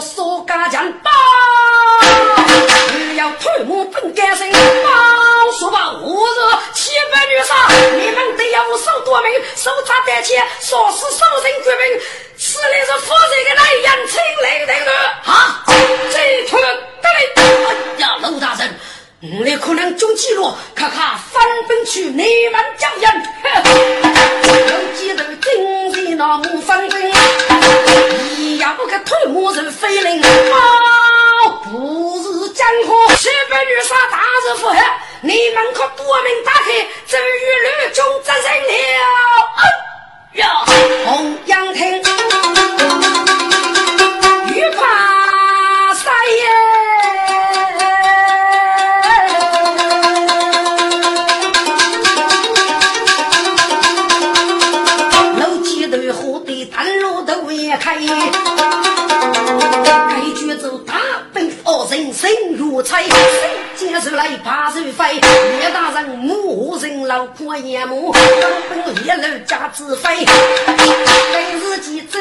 说家强包，要推磨本干身包。说吧，我是七百女杀，你们得要手多命，手插得起，说是手人绝命，此里是负责的来人，请来的人。好，这团得嘞。哎呀，陆大人，你可能中计了，看看翻本去你们将人。有几头精神那么翻本。要个推磨人飞灵，啊，不是江河，西北女杀大日不黑，你们可夺门打开，终于吕中责任了。呀，红阳亭，生如菜，谁接手来怕谁飞？叶大人母人老破眼目，根本一路家子飞。本自己走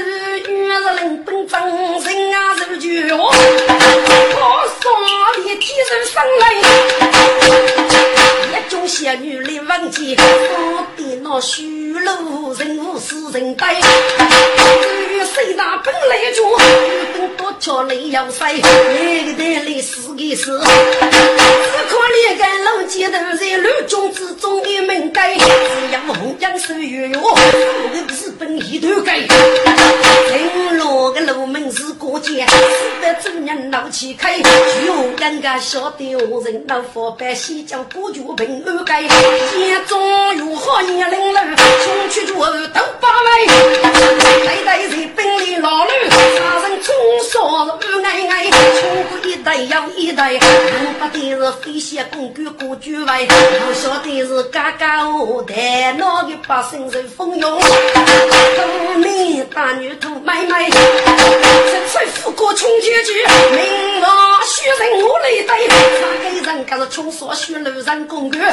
女人人本真人啊，如绝我双眼天生生来，一种仙女来忘记，我的那虚路人无是人呆。至于谁那本来就本多巧来要塞，那个的。历史的事，只可怜个老街头在乱中之中的门街，只要红江水月我日本一头街，城落个路门是过街，四百主人闹起开，穷人个晓得我人老佛百姓叫过脚平安街，家中有好年龄了，穷去做都把来，代代在本里老路，杀人冲杀是爱爱，穷过一代。又一代，我不得是飞仙公主过举位，我晓得是家家户台那个百姓是风涌，聪明大女徒妹妹，这财富过穷结局，名望虚人我来对，哪个人家是穷说虚路人公主？喂，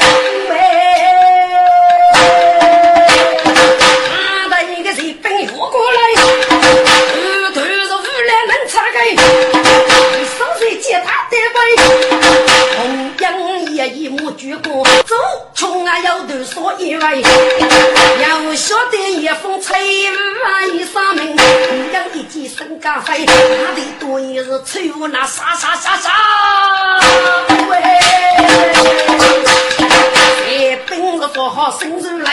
他的一个人奔越过来，头头是乌来能插开。接他的杯，红娘也一目鞠躬，走，穷啊要头说一位，要晓得一封财物一上门，红娘一见身家飞，哪里多也是财物那沙沙沙沙，喂，本是不好生出来，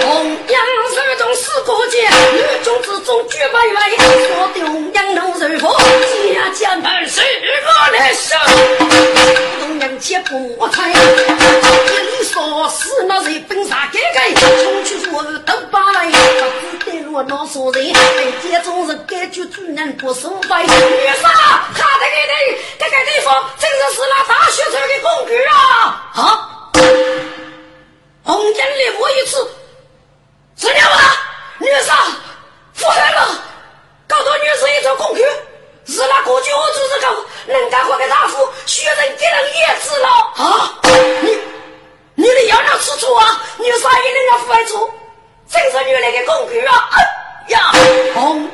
红娘手中四个剑，女中之中举百位，说的红娘能如何？家门是我来守，东娘且不猜。说是那人本啥改改，穷去说都罢了。不知得落那所人，被家中人感觉主人不收费。女杀，他这个人，这个地方真的是那大学生的工具啊！啊！红颜烈火一次，是了吧？女杀，不害了，搞到女生一做工具。是那过去我就是搞能干活的大夫，学人给人也知了啊！你女的要哪吃醋啊？你啥也能要付出，真是女人的工具啊！哎呀，红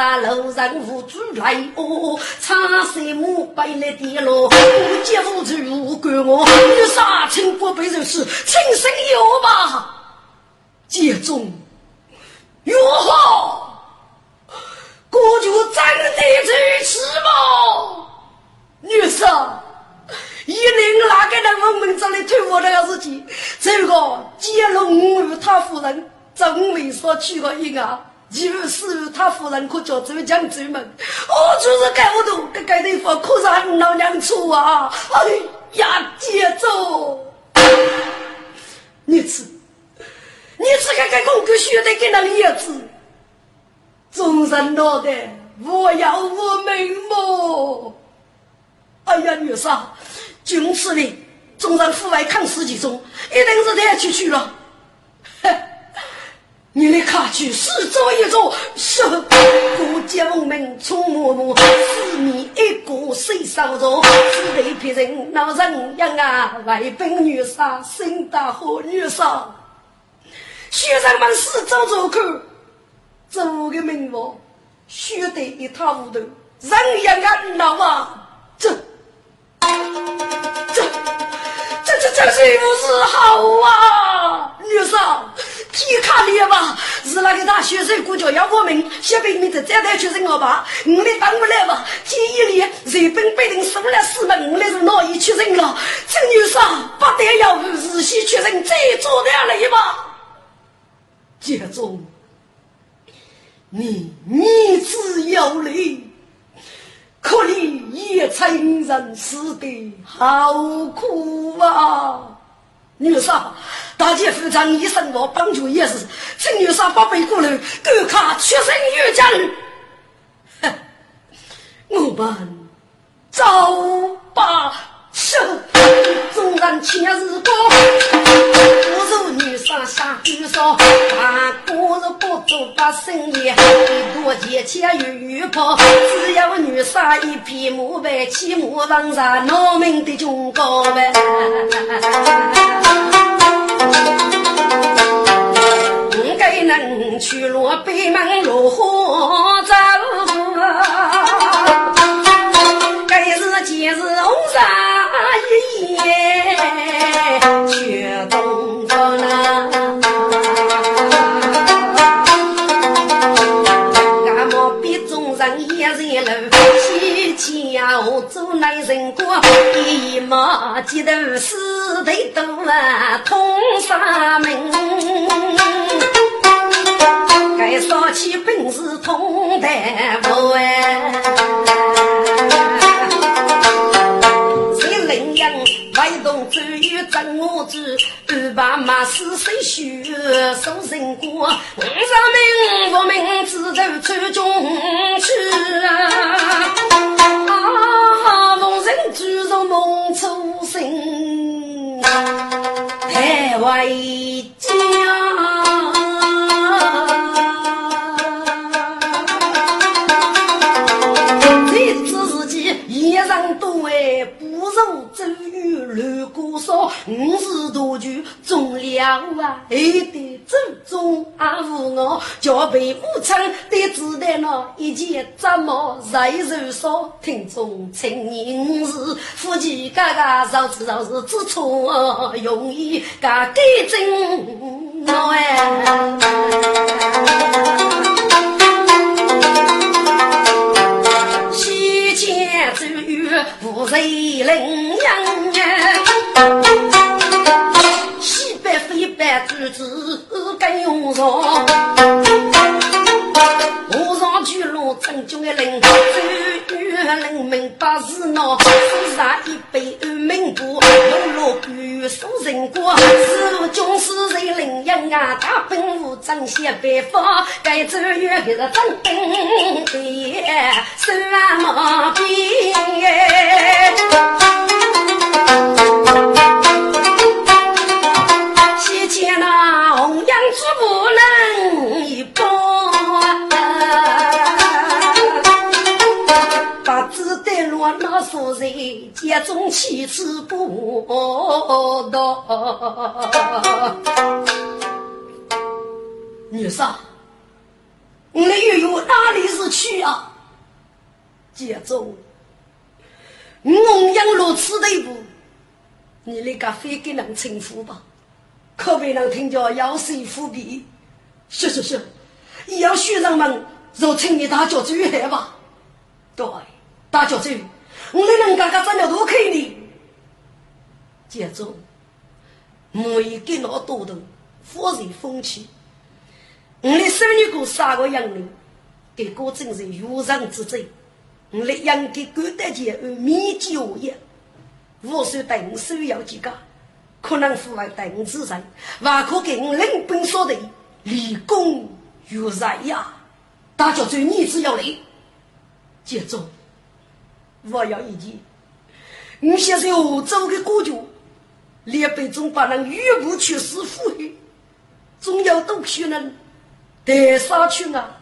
巨女三路人无主来哦，苍山木白来的咯，不接无主无管我，女杀清国被人死，轻生有吧？接中哟好，我就真的去吃嘛，女杀。一零哪个人问问这里推我那个事情？这个接龙他夫人真没说去过一个，就是他夫人可叫这江州门，哦，就是盖我都盖盖地方，可是俺老娘出啊！哎呀，接走！你吃，你吃看看公狗血的给那叶子，众人脑袋我要我命么？哎呀，女婿。军事里，纵然户外抗死其中，一定是太区区了。哼，你的卡去四周一走，是国家文明充满满，四面一个谁少着？只得别人闹人样啊！外宾女杀，新大河女杀，学生们四周走看，走个名望，学得一塌糊涂，人样啊闹啊，走。这这这这是好啊？女生，皮卡列吧，是那个大学生过叫要我们小兵们在这台去生我吧，我们当不来吧？第一年日本被人收了四门，我们是哪一去人了？这女生不得要日西去人，再做点来吧。接中，你你自有理。可怜也成人死的好苦啊！女杀，大姐夫张医生我帮助也是，请女杀八辈过来，够卡出生于江。哼，我们走吧。手纵然千日高，不如女上下女少。大哥若不做把生意，一多钱钱又跑。只要女杀一匹马白，骑马上上农民的军高呗。应该能去落北门落花走，该是今日红纱。没人过，一毛几头死得多啊，通杀门，该说起本事通得不哎。外动只有真我知，爸妈是谁许受人过？五十名我名字都出中去啊！啊，逢人举入梦初醒，太为家。如果说五十多句重了啊，还得正宗阿无我，叫被母亲的子弹那一件怎么在手上？听众青年是夫妻嘎嘎绕子绕子之错，容易嘎改正哎。西前走远，无人领养。西北非北主子更用上，我上巨龙正军的领，周瑜人民把事闹，手上一杯安民果，有落雨送人过，是军师在领养啊，大本无正写北方，该周瑜还是真兵的，手啊毛兵不能一抱，我在家中妻子不到。女婿，你的月月哪里是去啊？家中，我养如此的一步，你那个非给人称呼吧？可别人听着要谁伏笔？是是是，要学生们就请你大脚最害吧。对，大脚最，我的人家家长了都可以的。接着，每给老多的富人风气，我的孙女过三个养人，给哥真是有人之罪。我的养给狗得钱而米酒业，我说等手要几个，可能付来等子人，还可给我领本所的立功于人呀。大家最，你只要来。接着，我要一句，你现在欧洲的国家，连被中把人语不去死富裕，总要都去人带杀去啊！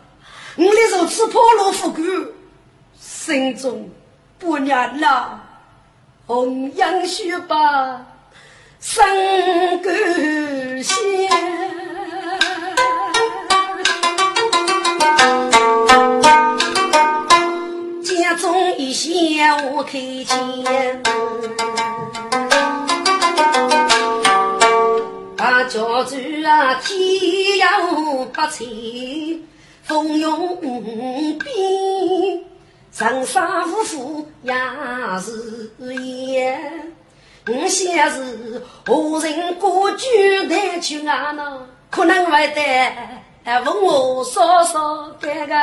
我的如此破落富贵，心中不念了，弘扬学吧，三个仙。向我开钱，大家子啊，天有不测，风云变，人生无福也是缘。我想是何人过举得去啊？那可能会得问我嫂嫂哥哥。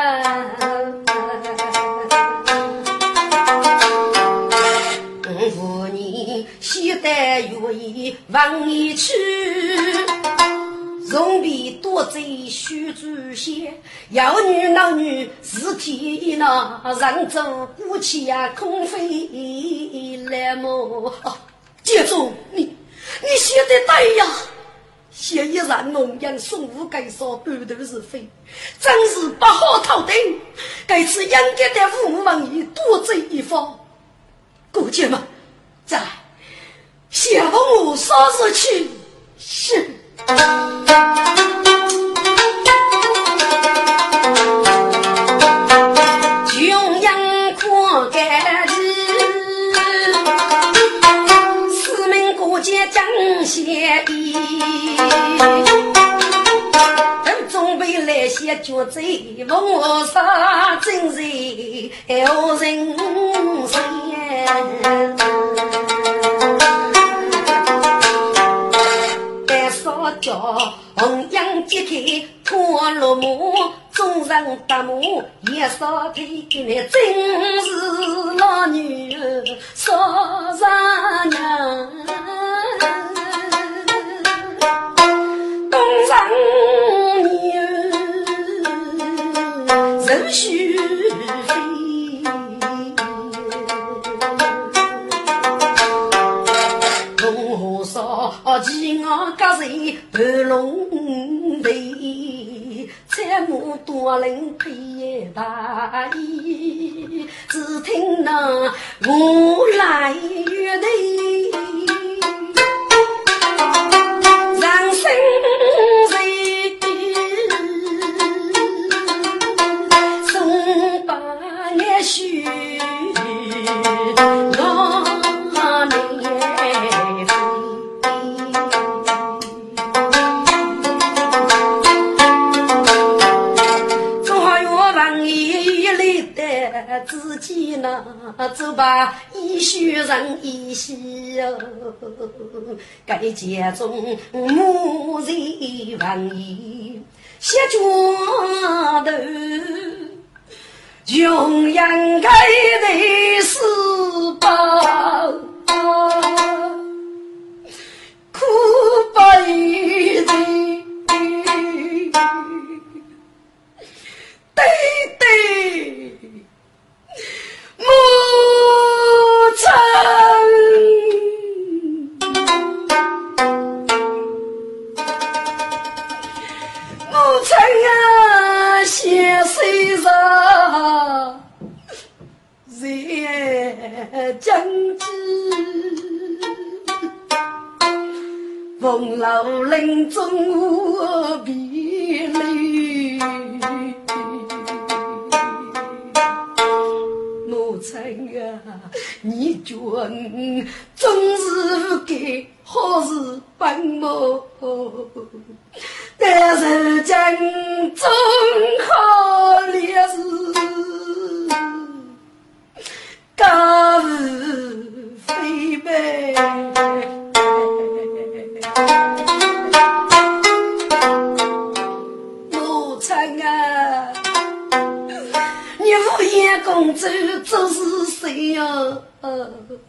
五年西得愿意往你去，容比多贼须祖先，要女闹女是天呐，人走过气呀，空飞来么？接住你，你写的对呀！写一让农养送五该说半途是非，真是不好讨定。该次应该的父母王爷多走一方。姑姐们，在谢风我啥时去？是。穷阳阔盖日，四门过节讲谢意。准备来些绝子，问我啥真是好人生。烧脚，红缨揭开脱落马，众人打马也烧腿，那真是老女儿烧上娘，东上。人须骑我隔人盘龙飞，参谋多人配大衣，只听那我来乐队，自己那走吧，一许人一喜哦，该家中母人万一写脚头，穷养该的是吧？苦不一定，对对。先睡着，人将军，风老林中我别离，母亲啊，你觉终是给好事帮忙，但是将终可烈士。家是非呗，母亲啊，你无言公主做是谁呀？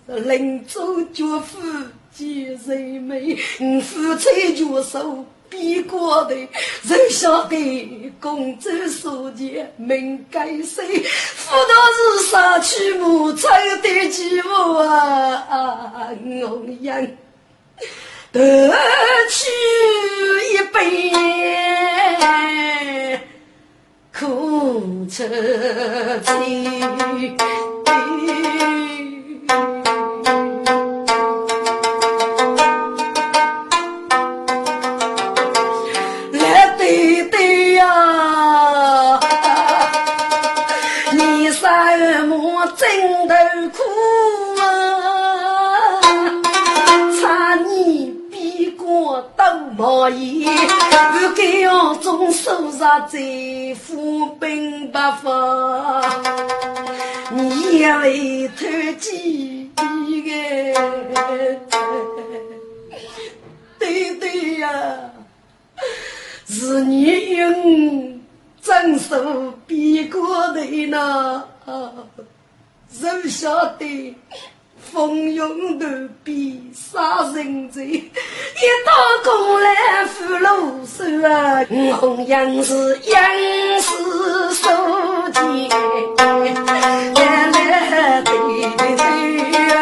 临终绝夫见人美，夫妻绝手。比过的，人晓得公主所见命该谁？妇道是杀去母亲的继母啊！红颜得去一杯苦彻心。毛衣，不该要种手上在富兵不发，你也为偷鸡个，对对呀，是你用真手逼过的呢，谁晓得？风涌头比杀人贼，一刀过来扶罗手啊！红杨是杨氏手剑，来来对对啊！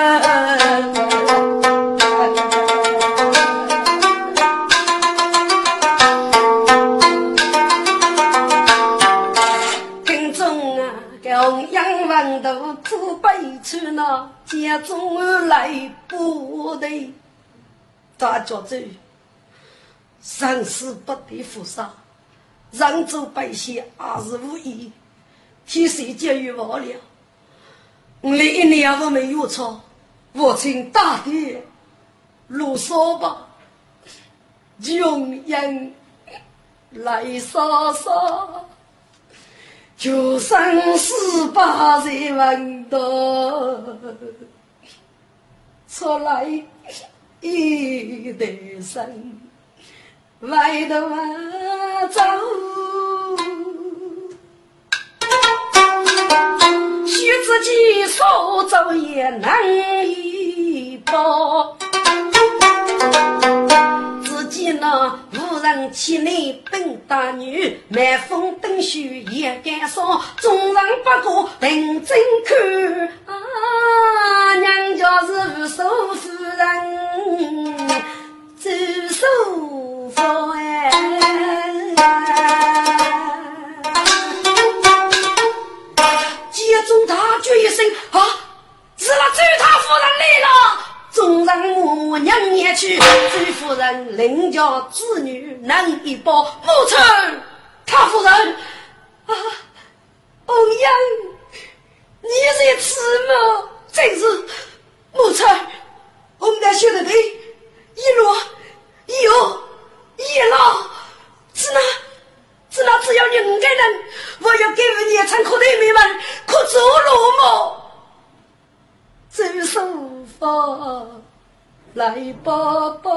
苦悲惨那家中儿来不得，大家子生死不得负杀，扬州百姓二十无义，替谁解于我了？我那一年我没有错，我请大爹入烧吧，穷人来杀杀。就生死把人问到，出来一代人，外头走，许自己所走也难以见。那无人妻内本大女，满风灯雪也敢烧，众人不过定睛看。啊，娘家是无数夫人，走手法哎。接中大叫一声啊，是那周大夫人来了。众人母娘也去，周夫人领教子女难一报。母亲，他夫人啊，欧阳，你在此吗？真是母亲，我们家兄弟一路一有一老，是那是那只要你五个人，我要给你一场可的美满，可走路吗？走手。来爸爸，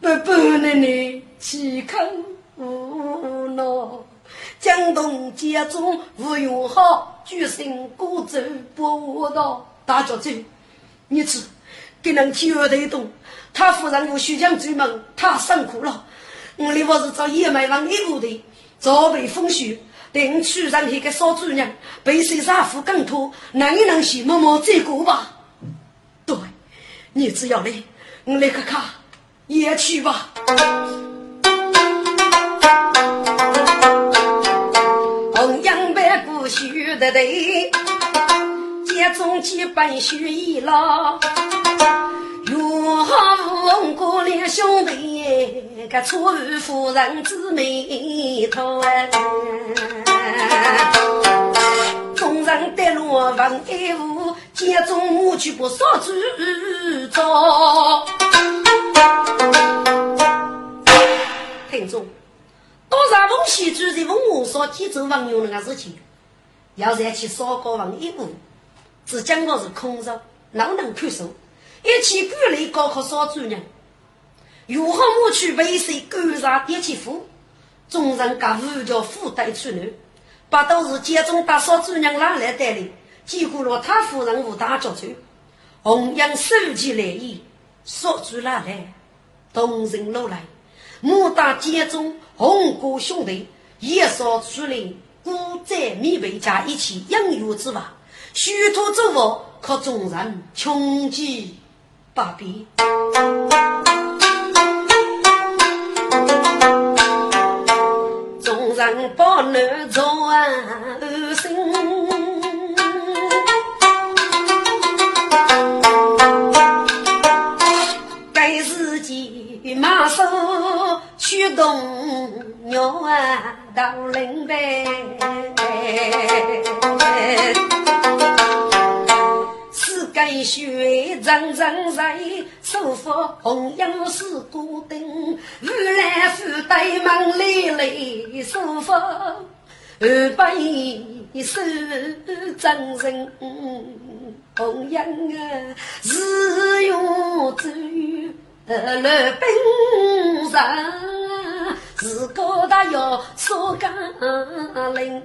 不不奶奶岂肯无恼？江东家中无用好，举身孤舟不到。大家走，你吃，给人体儿推动。他夫人我徐将追门，他辛苦了。我里我是找野蛮人一部的，早被风雪。等去上那个少主人被谁杀夫更多，能一能行，默默再过吧。对，你只要来，我来看看，也去吧。红杨白骨须的对，接中间本须一老，如何无过两兄弟？个错与夫人姊妹头，众人得落问一无，家中母去不少主招。听众，多少风喜主在问我说几周网友那个事情，要再去烧高问一无，只讲我是空手，哪能看守？一起鼓励高考烧主任。如何抹去为谁干啥点起火？众人家五条负担出来，把都是家中打扫主人拉来带领，几乎罗他夫人无大脚走，弘扬手机来意，说出拉来，动人落来，莫打家中红哥兄弟也说出来，孤在米被家一起养育之娃，许多之物可众人穷极不比。人不能做二心，该自己马手去动牛啊到林北。该血蒸蒸在，手扶红缨是孤灯，如来福对门里来，手扶二百手真人红缨啊，日用只有来兵上。自个大要说干灵，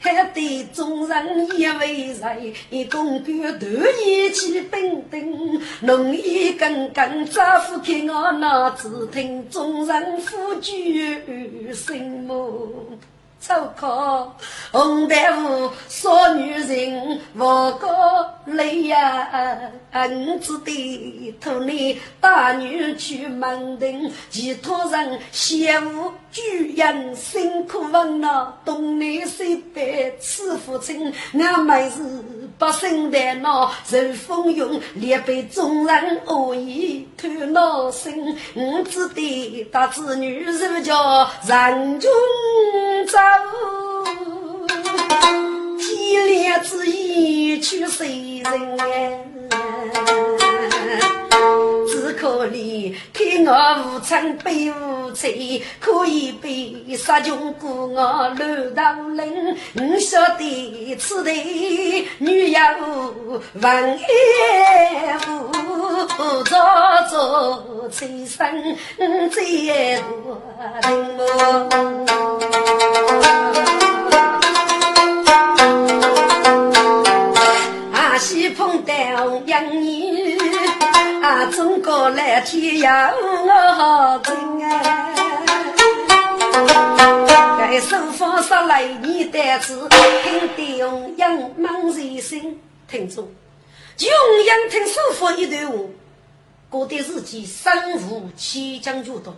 还得众人一为谁？公干头一起兵丁，弄一根根扎夫给我脑子听，众人呼救心目。粗口红大夫少女人我个累呀，儿子的头里大女去门庭，其他人羡慕举人辛苦问了东南西北吃父亲，俺妹子不生的那受风涌，连被众人恶意偷闹心，儿子的大子女是叫人中走。一脸之意去谁人只可怜看我无亲背无妻，可以被杀穷过我乱道人。我晓得此地女也无，文也无，早早催生再多人阿西碰到杨女，啊，中国来天涯我好真啊！该手放上来你的字，听得用杨满人心。听着，用杨听手放一段话，过的日子生无起将就多，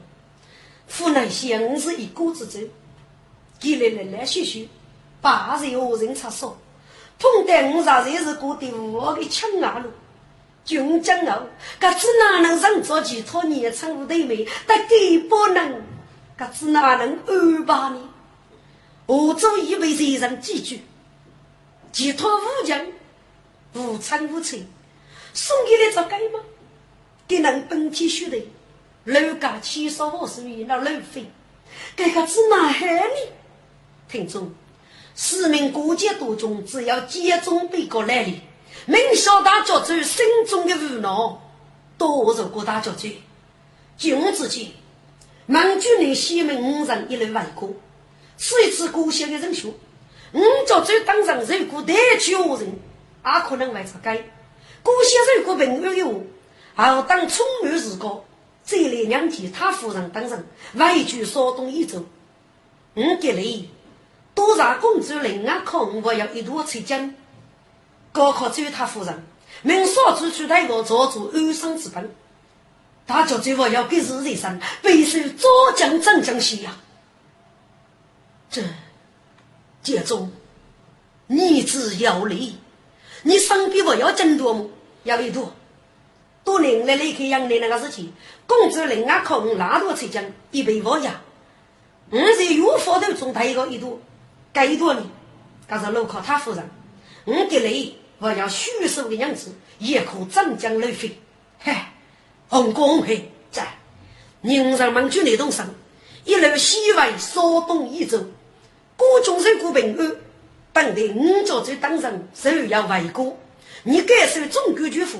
湖南县是一锅子粥，给来来来续续，把人何人插手？碰得我啥才是过的我的亲儿路，军将后，搿只哪能让着其他年轻无对妹？但更不能，搿只哪能安排呢？我早已为人人记住，其他武将无亲无亲，送给你做干吗？给人本体血的，楼家七少五十元那路费，搿个只哪害呢？听众。市民过节当中，只要集中被告来临，明晓大家族心中的无奈，多受过大家族。君之间，满军人西门五人一路外过，是一次过节的人选。五家族当上如果代举恶人，也可能会出街。过节如果平安有，好当充满日高，再来两天他夫人当上外举稍动一走，五给力。多少公主另外考我要一度出京，高考只有他夫人，明少主出太个做主安生之本。大家最后要给自己生，必须早将真将西呀。这，节中，逆子有理，你身边我要真多么？要一多，多年来离开养的那个事情，工资另外靠我拉多出奖，一百五呀。我在有房头中他一个一多，该一多呢，他是路靠他夫人。我给你我要虚手的样子，也可涨江流飞。嘿，红光嘿在，人人们就那动身，一路西外稍东一走，各种人过平安。本地五角州当人首要为国，你该受中国军府，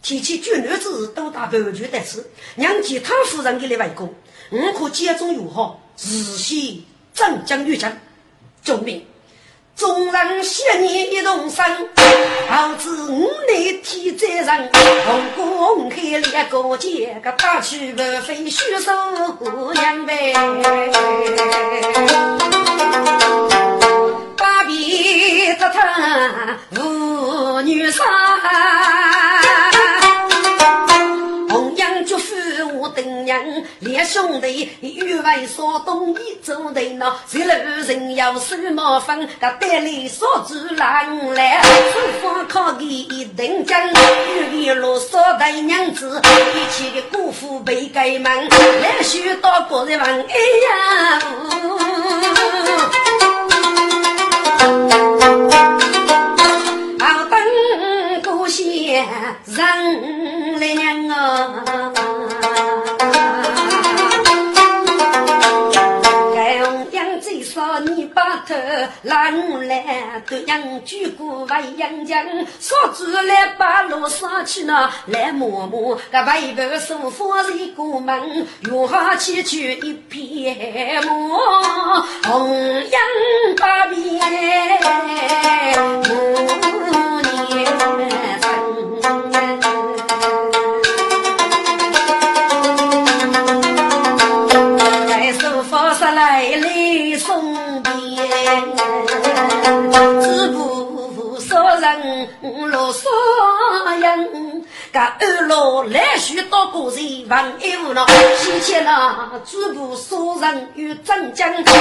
提起军乱之日都打北军得势，让其他夫人给你为国，我可接中友好，日西镇江玉江，救命！众人谢你一同生，好知五内天在人，红公开两个结，个大去不非虚手两杯。把笔折他妇女身。连兄弟欲为所动，一走的那十路人要手毛分，他带来所主郎来，手方靠给一等奖，玉一路所带娘子，一起的姑父被盖门，来许多个人问，哎呀，好等故乡人来娘啊。拉我来，都养举过外养将，说主来把路上去呢，来摸摸，个外边舒服一个门，用好起去一片木，红阳八边，五年春。知人落少人，个二老来许多个人问一无恼，先前那知不少人与镇江同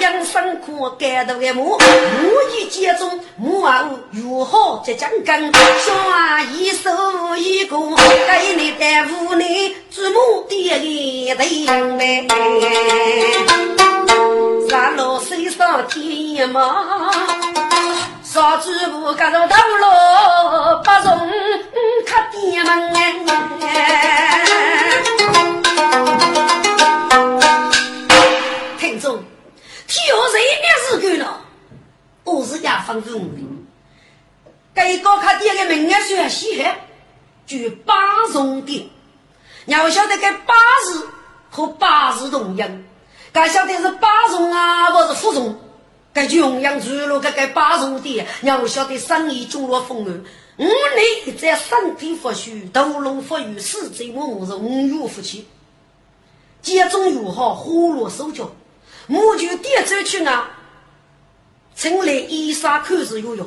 样辛苦干头的母，无意间中母后如何接江根，小阿姨手一个，给你带屋内祖母爹的对妹。三路水上天马，少主不赶着道路，不容客店门。听众，天下谁也是够了，我是家方中的。该高客店的名额虽稀罕，就八重店。你要晓得，该八字和八字同样。该晓得是八重啊，不是负重。该穷养住了，该该八重的，要晓得生意中落风雨。五内在身体发虚，头颅发育，四肢无是五岳夫妻。接种又好，花落手脚，我就点走去啊。趁来衣裳看是有用，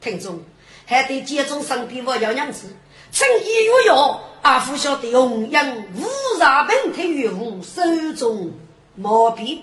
听众还得接种身边我要娘子，趁衣有用，阿父晓得弘扬五杂本体于无手中。毛笔，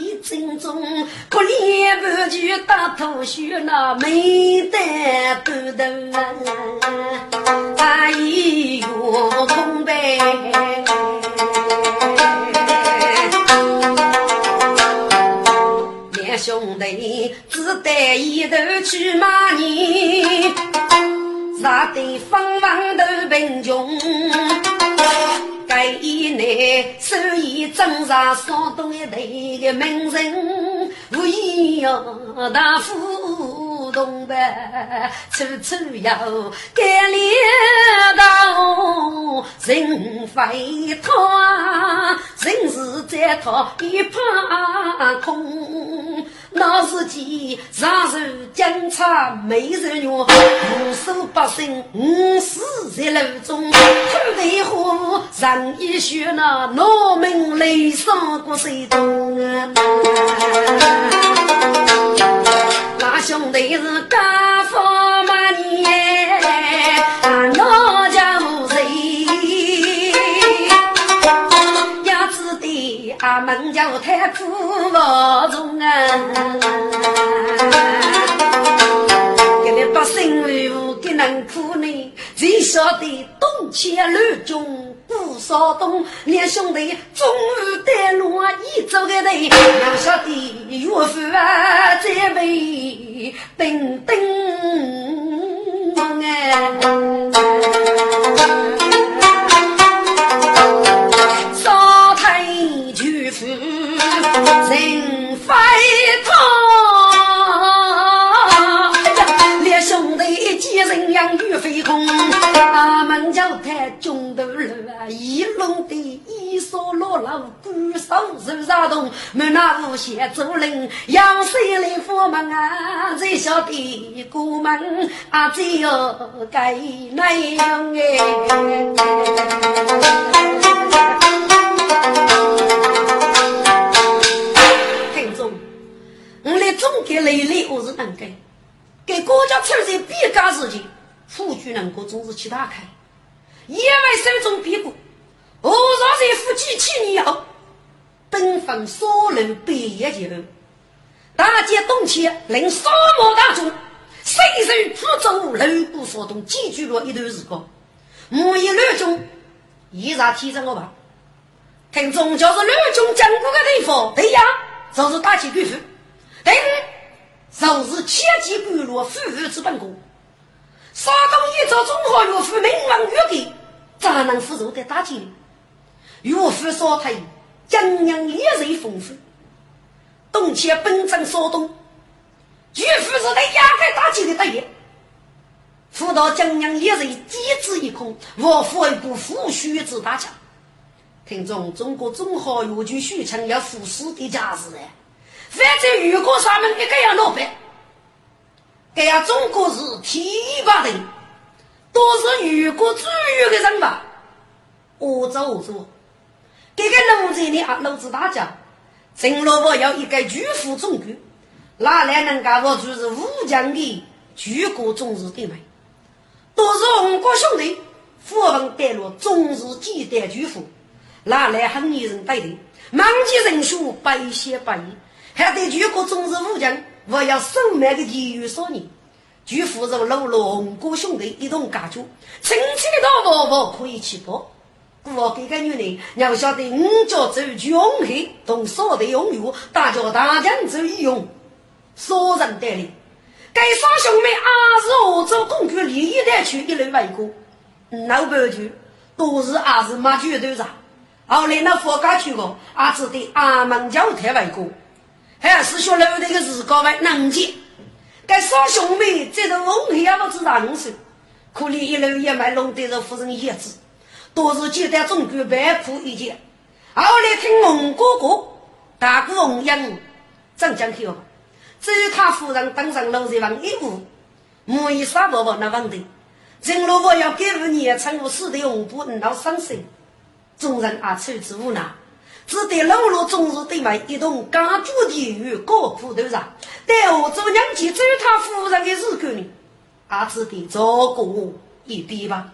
电中。可怜不就大头须那没得不得啊！一月空白，两兄弟只得一头去骂你，杀得方方都贫穷。在以内所以正上山东一队的名人，无疑要大富东北，处处要改领导人人非他，人是在他一旁空。那时间上手警察没人用，无数百姓五死在路中。土地火人一血，那农民泪伤过水中啊！兄弟是家富满年，那家无谁？要知的阿门就太苦不中啊！百姓为何给能苦呢？只晓得东迁乱中不少东，两兄弟终于带路一走个队，哪晓得岳父在为等等哎，烧炭巨富中头路啊！一龙的一梭落老，鼓手手沙动，门那无限竹林，杨水来佛门啊！最晓得过门啊，只有该那样哎。听众，我来总结累累，我是能干。给国家出在必干事情，夫君能够总是其他开，因为手中别过，何若在夫妻七年后，登峰所楼百业前后，大街东迁令沙漠大众，谁人福州楼鼓所动，寄居了一段时光。莫一乱中，依然提升我吧。听众就是乱中讲过的地方，对呀，就是大起贵妇，对。就是千机关落富裕之本功，山东一朝中华岳父名望越高，咋能负受的打击？岳父少太江洋烈水丰富，东迁本镇山东，岳父是来压开打击的大业。辅导江洋烈水机智一空，我父一部富血之大将。听众，中国中华岳军许昌要赴死的架势嘞。反正如果他们一个样老板，这样中国是提拔的，都是如果主要的人吧。我做我做，这个农村的啊，老子大家，陈老伯要一个巨富中国，哪来能干我就是武将的举国重视的嘛？都是红国兄弟，富文带路，终日几代巨富，哪来很女人带的？满级人数百些百亿。还对全国重视武将，我要收买个体育少年，据扶助老龙哥兄弟一同干出，亲戚的大宝宝可以去报。我这个女人要晓得五家走穷黑，同少的拥有，大家大将走一用，少人带领。该三兄妹二是何州公主利益带去一路外过，老半句都是二是马军队长。后来那佛家去过，阿只得阿门教台外过。还是说楼那个日高为能见，该少兄妹这头红也不知道五岁，可怜一路也买弄得着夫人叶子，多是接待中国百苦一件。后来听蒙哥哥大哥红英怎讲去哦？只有他夫人登上楼上王一步，莫以啥伯伯那问题。陈老伯要给五年称我死的红布，闹伤心，众人啊，处之无奈。只得老罗终日对外一同干住地狱高苦头上，待我做娘亲走他夫人的日子呢，啊，只得照顾一点吧。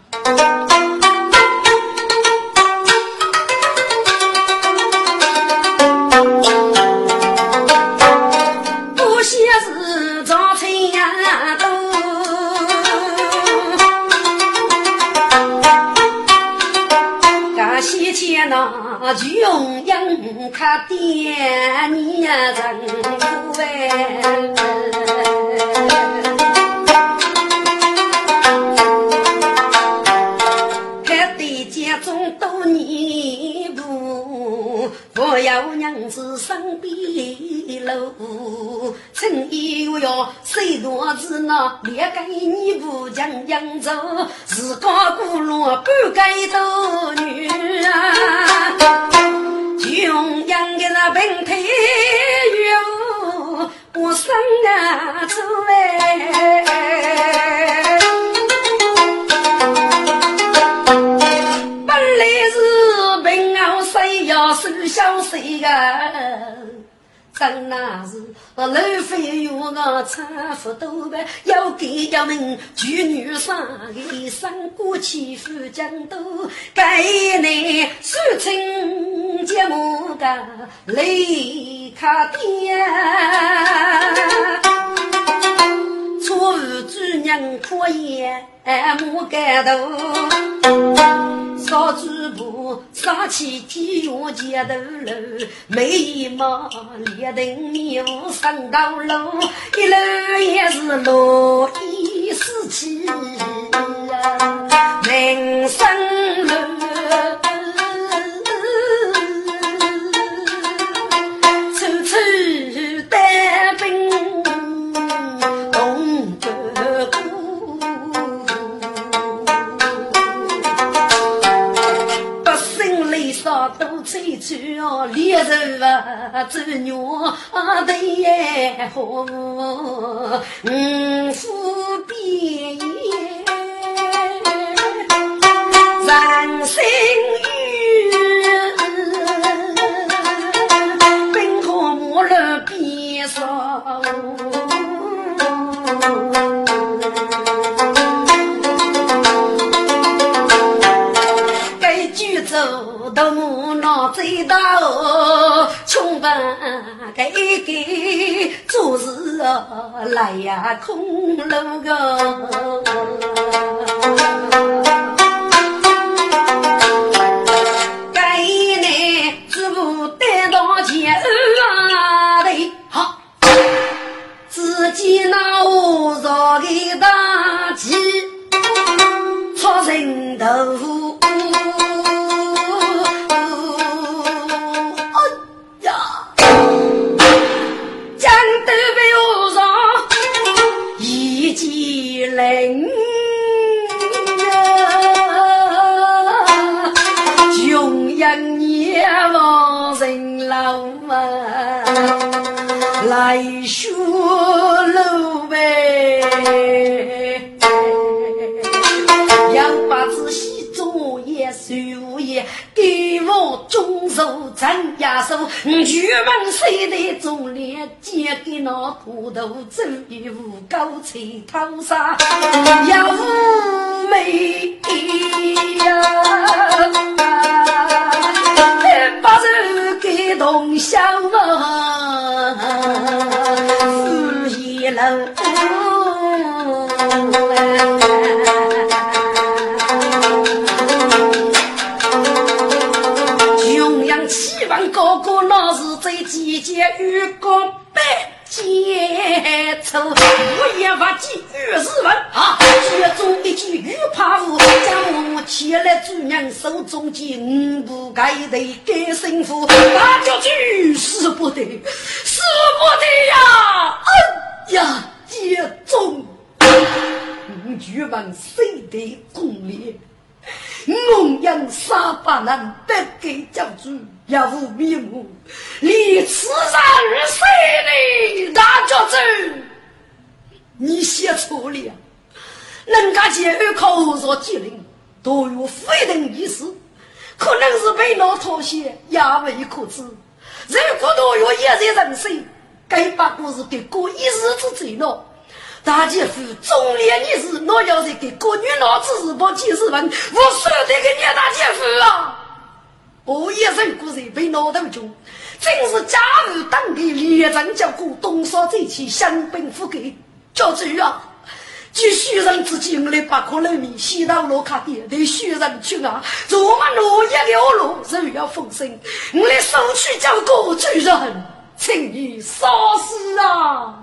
爹你人苦哎，他对家中多年不，不要娘子身边路，趁一又要谁多子那别给你不将扬走，自家孤落不该多女。平台有我生啊滋味。本来是平安，谁要收小谁个？真那是老费有我差不多呗，要给家们娶女婿的三姑欺负江都，该内苏清节目个雷卡爹，错主娘可言莫感动。少主仆，杀起天用街头楼，美貌列等牛上高楼，一楼也是罗衣四起，人生路。去哦，猎人啊，走鸟对也好，五福边人生最大哦，穷本该给做事哦，来呀空路个。该呢，只不得到钱啊的好，自己那屋造的大气，出人头。来学路呗，要把仔细作业数业。给我中手真压手，巨门谁的忠烈，借给那土豆走一户高吹讨杀，要美呀！把手给动小嘛，是一楼。哥哥老是在季节与个白接触，我也发几句日文啊，其中一句玉怕无，将我起来主人手中剑，五步该得该胜负，那叫举死不得，死不得呀！哎呀，接中，五举门谁得攻略？我养沙巴人不给教主也无面目，你此人谁呢？大教主，你写错了，人家前二口说机灵，都有非等意思，可能是被那妥协，也未可知。如果都有一人人生，该把故事给过一日之罪了。大姐夫，中年女士，我要是给国女老子日报几十文，我舍得给你大姐夫啊！我一人孤人被脑头中，真是家务当地连战叫苦，东烧这起香槟富贵，教主啊！据许人之见，我的八颗人民西到罗卡店，对许人去啊！若我们落叶流落，人要丰盛，我的手取叫过巨人，请你杀死啊！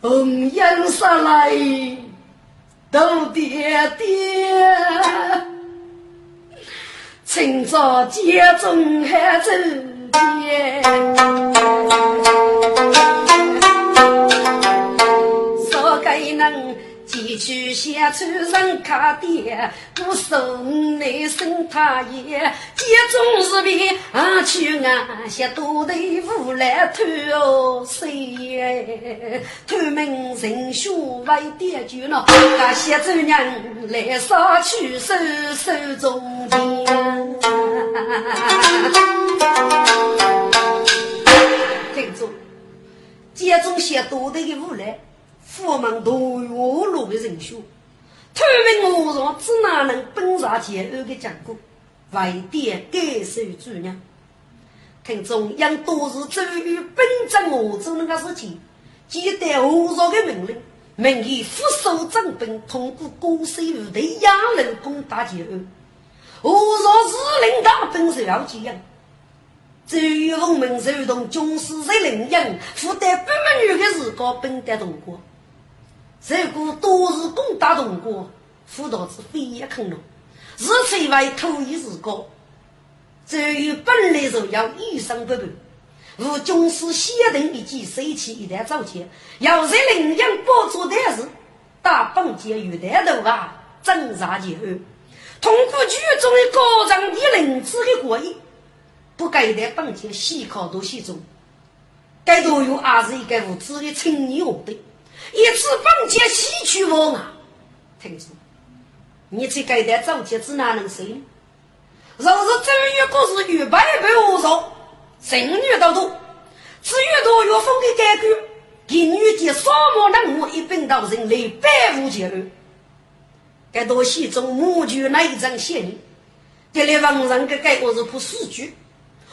红颜杀来都爹爹，清早街中还走街，少个人。几句闲出人看爹，不胜内生他爷。街中是别啊去啊些多的无赖偷哦睡，偷们人学坏点酒闹啊些做娘来杀去收收中间。停住，街中些多的无赖。父门多有路的人选，他们我上只哪能本上前二的结果，为点感受主人。听中央多是周瑜本着我做那个事情，接待和尚的命令，命以副手整兵，通过高水部队压人攻打前二。和尚是领大本是要这样。周瑜奉命受动军师在领营，负担八门女的时光，本得同过。如果多日攻打同国，辅导是非也坑了，是非为土一时光。周瑜本来就要一生不败，吴军师先定一计，收起一旦造钱，要在领营保住的是大本节与带头啊，挣扎前后，通过剧中的高张的领子的过瘾。不该在本节细考都细中，该都有还是一个无知的青年伙的，一次本节戏曲王啊！听说，你这该在早节子哪能说呢？若是周瑜可是与百倍无少，神女到多，至于多岳峰的改革，金玉及沙漠人物一并到人类百无解二。该多戏中母剧那一张写的，这里王上的改革是不死剧。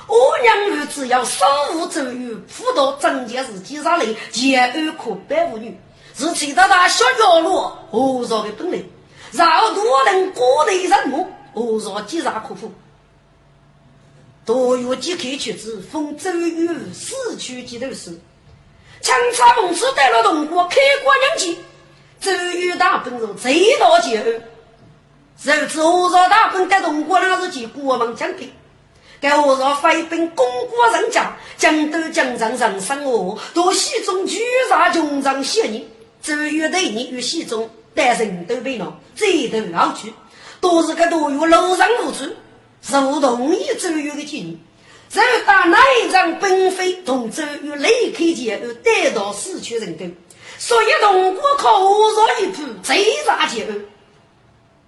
我娘儿只要守护周瑜，辅导整件事情上来，前安可百无女，是其他大小角落何少的本领，让多人过得人目，何少几啥可负？多有几口曲子，封周瑜死去几头时，强插讽刺带了同国开国人气，周瑜大本是最大前安，谁知何少大本带同国那是其国王将平。该我若飞兵攻过人家，将都将上人生我，到西中举杀军长血人，周瑜对你与西中，但人都被恼，这头老去，都是个多有路上无处，是不同意周瑜的建议，就打那一张本飞同周瑜离开前后带到死去人头，所以同国靠我若一步追杀前后，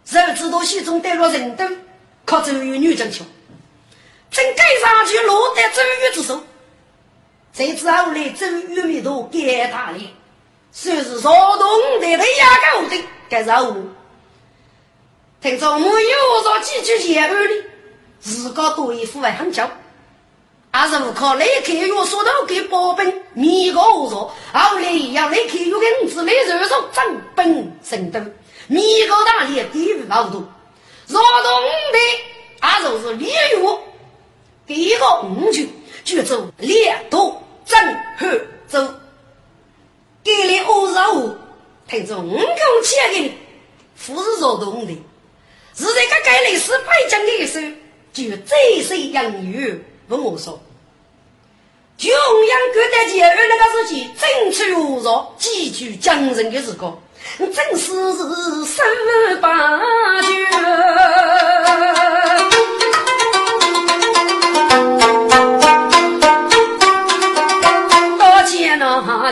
谁知道西中带了人头，靠周瑜女将去。正盖上去落在周瑜之手，谁知后来周瑜没多给他哩，说是说动的的压高的该肉。听说没有说几句言语的，自个多一副外很巧，还是不靠来开药说到给保本，米个无说，后来要来开药跟子来肉说正本生斗，米个大力地域老多，说动的还就是利用。第一个五句，就做列都正后走，给了二十五，听着五口千人，不是说动的，是这个盖历史百讲的时候，就这些养育问我说，就养各代节日那个事情，争取无少，几句讲人的时光，真是十八九。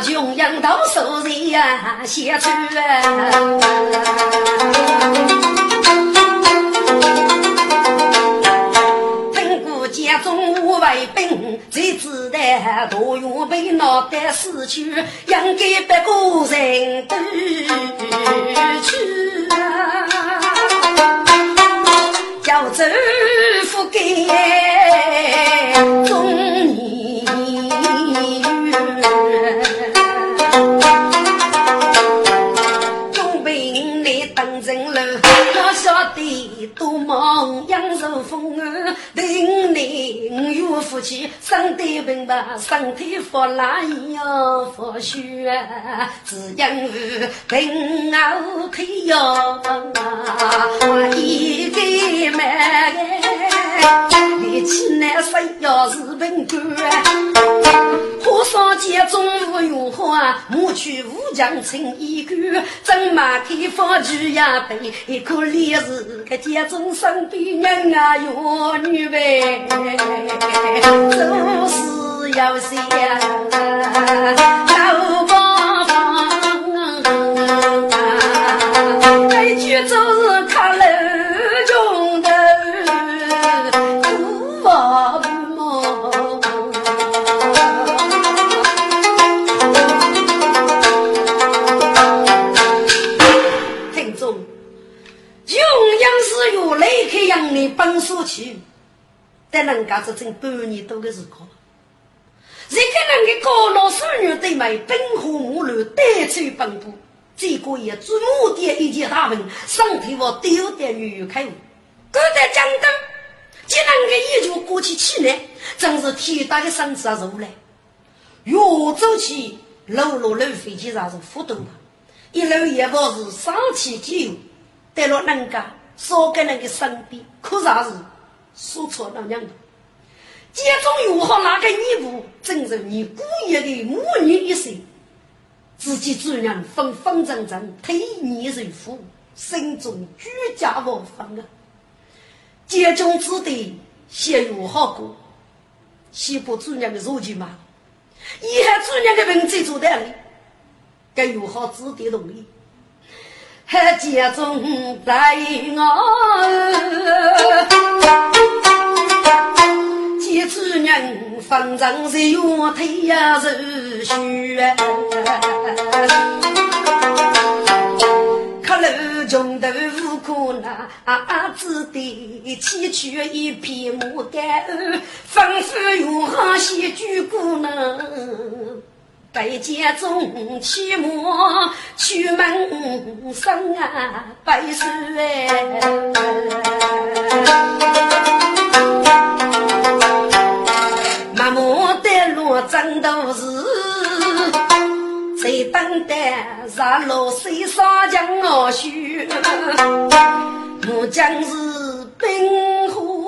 穷养到手人呀，写出啊。听过家中无外兵，才知道大元被脑袋死去，应该别个人忙杨寿风儿，林林有福气，生得平白，身体发烂要发虚，只因是平后腿要一个，力气难生要是本官。火烧间中午用火，抹去武将成一个，正马开放举呀背，一可怜是个家中生病人啊有女呗，做事要想好方法，该去走本书去，但人家这整半年多的时光。一个人的高老妇女对买，奔河马路，带出奔波，这个也祖母的一件大门，上头我丢点女开悟，各在江东，既然个一就过去起来，真是天大的生子啊！如来，越走起，路路路飞机上是浮动的，一路也不是上气机油，带了人家少给人的身边，可啥是说错了娘的。家中有好哪个女仆，正是你姑爷的母女一生。自己主人风风正正，推你如虎，心中居家无分啊！家中之地先有好过，先把主人的入去嘛。以后主人的文字做得里，该有好子弟容易。还家中在我。一主人方丈是月推呀是虚啊，可楼穷豆腐苦呐，只得崎岖一片牡丹仿佛有好戏剧故呢。百家中起码出门生啊百岁马木的路真都是，谁等待上路水上江我须，我将是冰火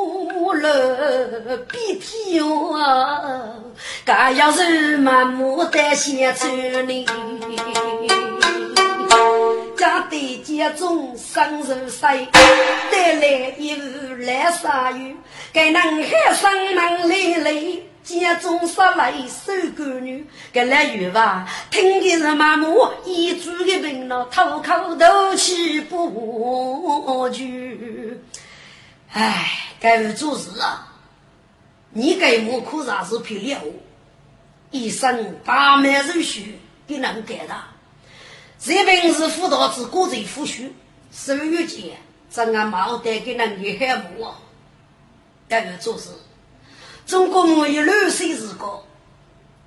了比天哦，该要是马木的先出里。家对家中生如水，带来一壶来杀鱼，给男孩生男累累。家中杀来守干女，给来鱼吧，听的是妈妈一煮的病了，吐口吐气不去。唉，该做事啊！你该莫苦啥子皮了？一生大满热血，给能干的。这本是辅导子国贼复习，十二月间，正俺毛带给人给海母啊，该做事。中国没有六岁时高，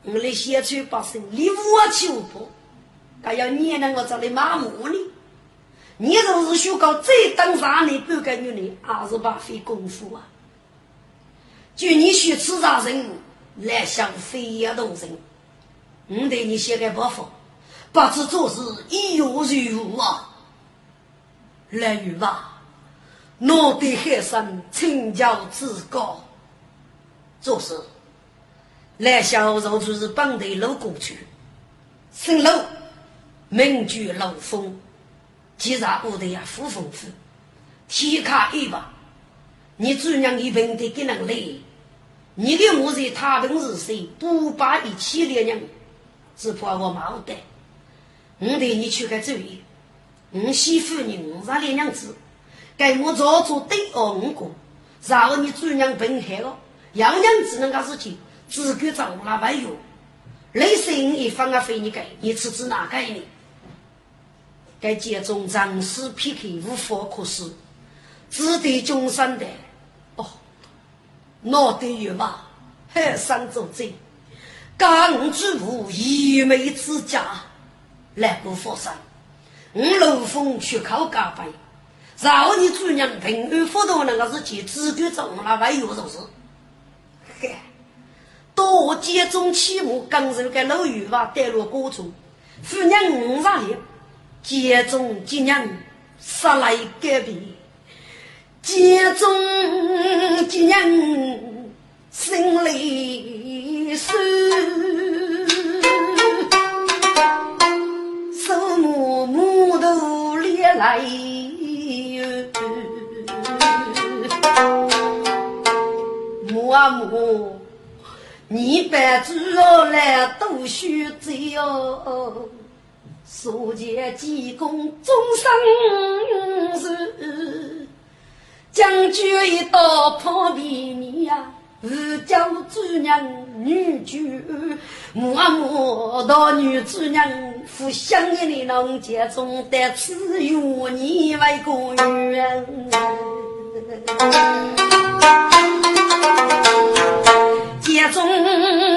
我来先出百姓，你我求不，还要你那个这里骂我呢？你若是学高再当三年半个月呢，还是白费功夫啊！就你学吃啥人来想飞扬动人，我对你写个不服，不知做事一有如无啊！来语吧，我对海生请教之高。做事，来小肉就是本地路过去，姓楼，名居楼峰，其他部队呀富丰富，天卡一把，你主娘一本得给人来，你的母亲他本是谁？不把一起的人，只怕我冇得，我带你去个注意，我媳妇人我两娘子，给我早做对哦五个，然后你主娘本海了。样样只能个事情，只管掌握那玩意。雷声一放啊，非你给，你吃指哪个呢？该家中长势劈开，无法可施，只得终身的。哦，脑袋有吧？海上做贼，刚之物一枚之家，来不佛山，五楼风去靠嘎背，然后你主人平安辅导那个事情，只管掌握那玩意就是。多街中起幕，刚柔个老雨娃带入歌中，夫人五十里，街中几人杀来隔壁，街中几人心里酸，手摸木头脸来。阿母，你把猪肉来多许罪哦，所见济公终生事，将军一刀破皮面呀，是叫主人女婿，阿母到女主人负相爷的农家中，得此与你为个缘。家中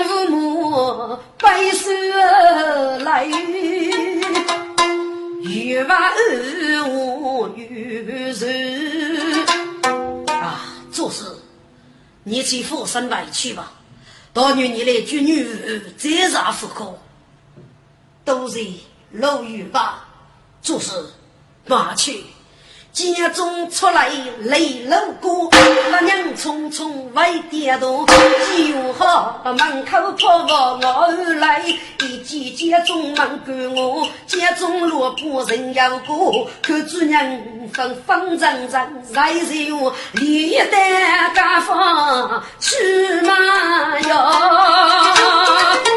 父母白首来，欲把儿我女啊，做事你去佛山外去吧，到女你来娶女儿，再啥不可？都是老玉吧，做事马去。家中出来泪如歌，那娘匆匆为爹多，就好门口跑我而来，一见家中忙赶我，家中落魄人要过，看主人慌慌张张在在我，连带家房去嘛哟。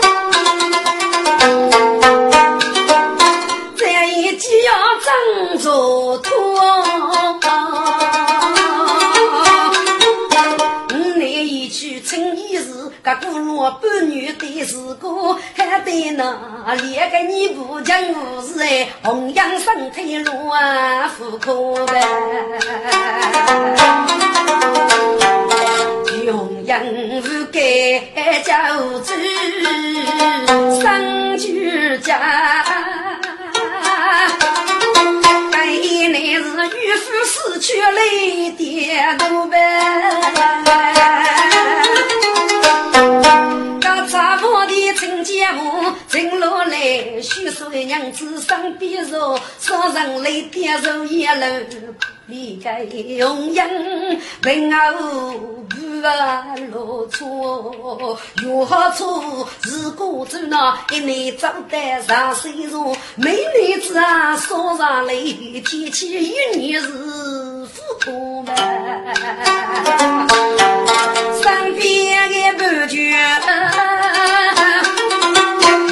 要挣着土，五年一去称一时，个孤落半女的时光，还得那连个你不讲无事哎，弘扬身体乱户口呗，弘扬户该教子生居家。去泪点多呗，刚查我的陈家母，陈落来许说娘子身边坐，双人泪点如一楼。离开红颜，平安不安落错，有好处如果走那一年走得上岁数，美女子啊说上来，天气一年是糊涂嘛，身边的伴君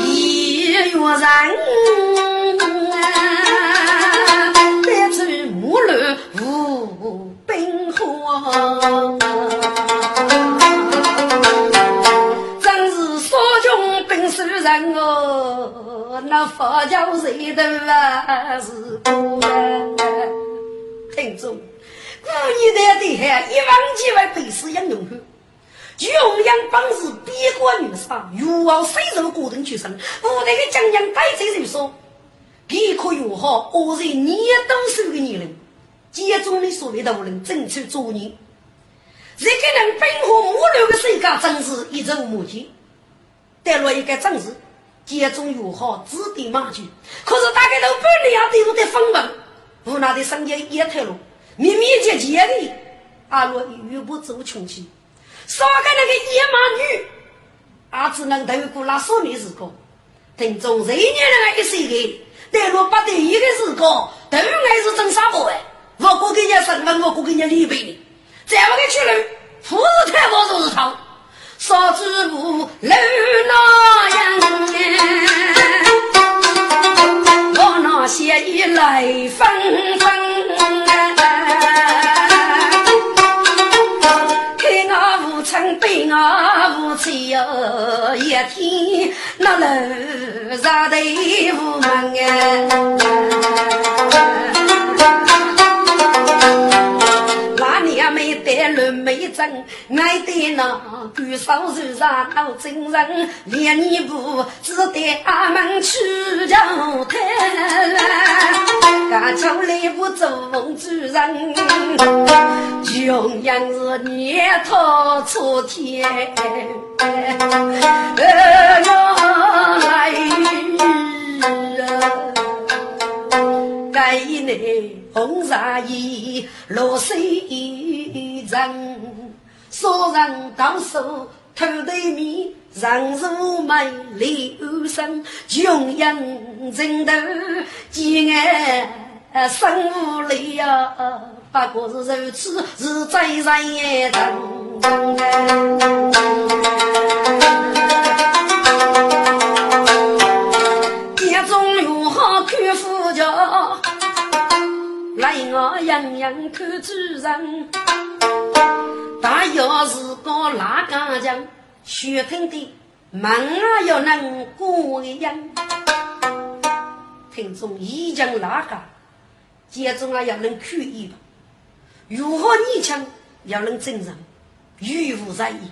一月人。真是少穷本是人哦，那佛教谁都啊是苦啊！听众，古一代的汉一万几万背诗养用户，穷养本事边关女杀，欲望深入个人去生。古代的将将带罪人说，一可友好，我是年都是个女人。家中的所谓的人正处作孽，这个人本和母六的世界真是一筹莫展。带了一个正事，家中友好，指点马驹。可是大家都不了解我的风文，无奈的生意也退了，面面结结的。阿罗又不走穷气，少个那个野马女，阿只能透过那少年时光，听众人年那个一岁的，带了不得一个时光，都爱是真傻货哎。我过给你身份，我过给你礼品呢。再不给去了，富士太保就是他。少知不楼那样，我那些衣来纷纷。看我无称，对我无气哟，一天那楼上的无门啊。娘没带绿眉针，爱的那举手手上好精神，连你不只得阿门去叫他，干出来不做主人，穷样是年头出天，哎呀来。该内红纱衣，落水人，少人到手偷对面，人如美流生，穷人人头艰爱生无力呀，不过是如此，是在人等。我样样看主人。大要是个拉杆匠，血腾的门啊要能过样。听众一将拉杆，家中啊要能看一把。如何逆强要能正常，语无在意。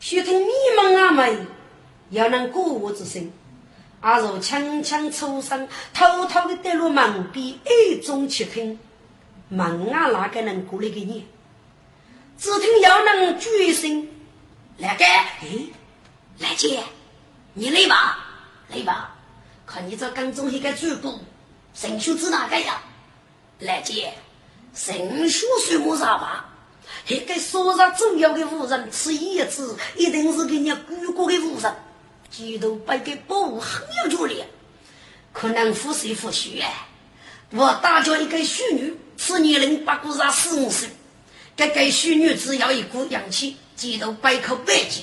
须听迷茫阿妹，要能过我之身。阿如轻轻出声，偷偷的带入门边，暗中窃听。门啊，哪个能过来给你？只听要能举声，来个，哎，来姐，你来吧，来吧，看你这刚中一个主顾，神书指哪个呀？来姐，神秀算么啥吧？一个说上重要的无人，吃一次一定是给你姑姑的无人。几头摆给保很有助力，可能夫谁夫婿哎？我大叫一个淑女，此年龄不过才四五岁，这个淑女只要一股阳气，几头摆口白酒。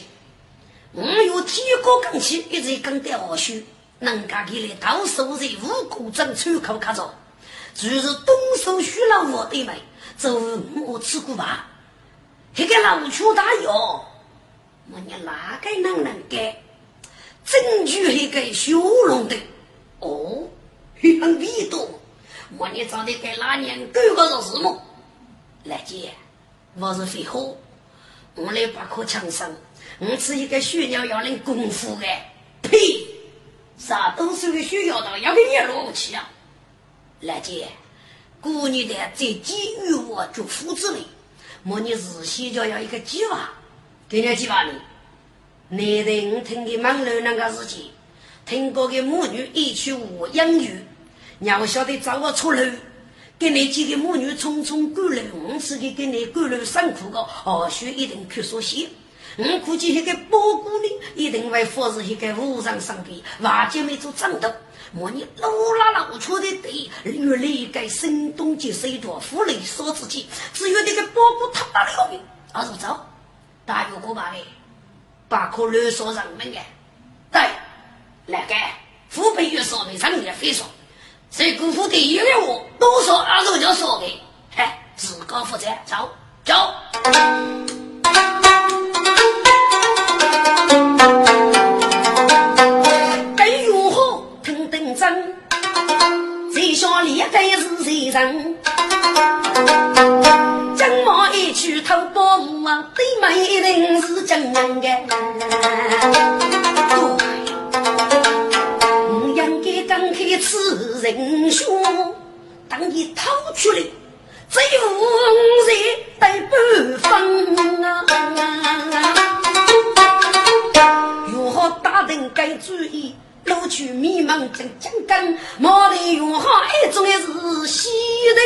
我有天高更气，一直跟得好秀，人家给来到手在五谷正出口看着，就是东手许了我的妹，走我吃过吧？这个老邱大爷，我你哪个能能干？证据还给修容的哦，很味道。我你找的给哪年狗个是什么？来姐，我是废话，我来把口枪声，我是一个血鸟要能功夫的。呸！啥都是个血妖道，要给你落去啊！来姐，姑娘的在基于我做夫子哩，我你日先就要一个计划，给你计划哩。男人听的忙了那个事情，听过个母女一去我养鱼，要晓得找我出来，给那几个母女匆匆赶来，我是给给你赶来辛苦的，或许一定去说些。我估计那个包姑娘一定会服侍一个无上上边，瓦姐妹做战斗。莫你老拉老出的对，原来一个声东击西多，福利说自己，只有那个包姑他打了命，二叔走，大有过吧嘞。把可勒索人们的，对，那个父辈越说的上也非说，谁辜负的一个我，多说二叔就说的，嘿，自个负责，走走。该如何听等真？谁想离开是谁人？将马一去偷宝物啊，对门一定是真人的。开此人胸，当你掏出来，只有人得半分啊！如何打定该主意？露出迷茫真讲根，毛的用好一种的是西头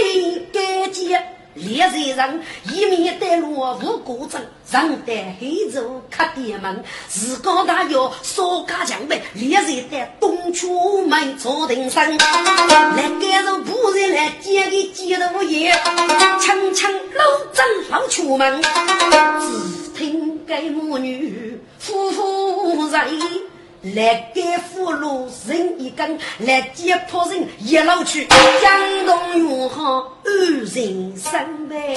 干净。猎人人一面带路无过正，上带黑走开店门。自高大要少加强呗，猎人带东出门坐定身。来赶上仆人来接的接头爷，轻轻搂正老出门。只听该母女夫妇在。来给俘虏人一根，来解剖人一老去，江东永好二人生呗。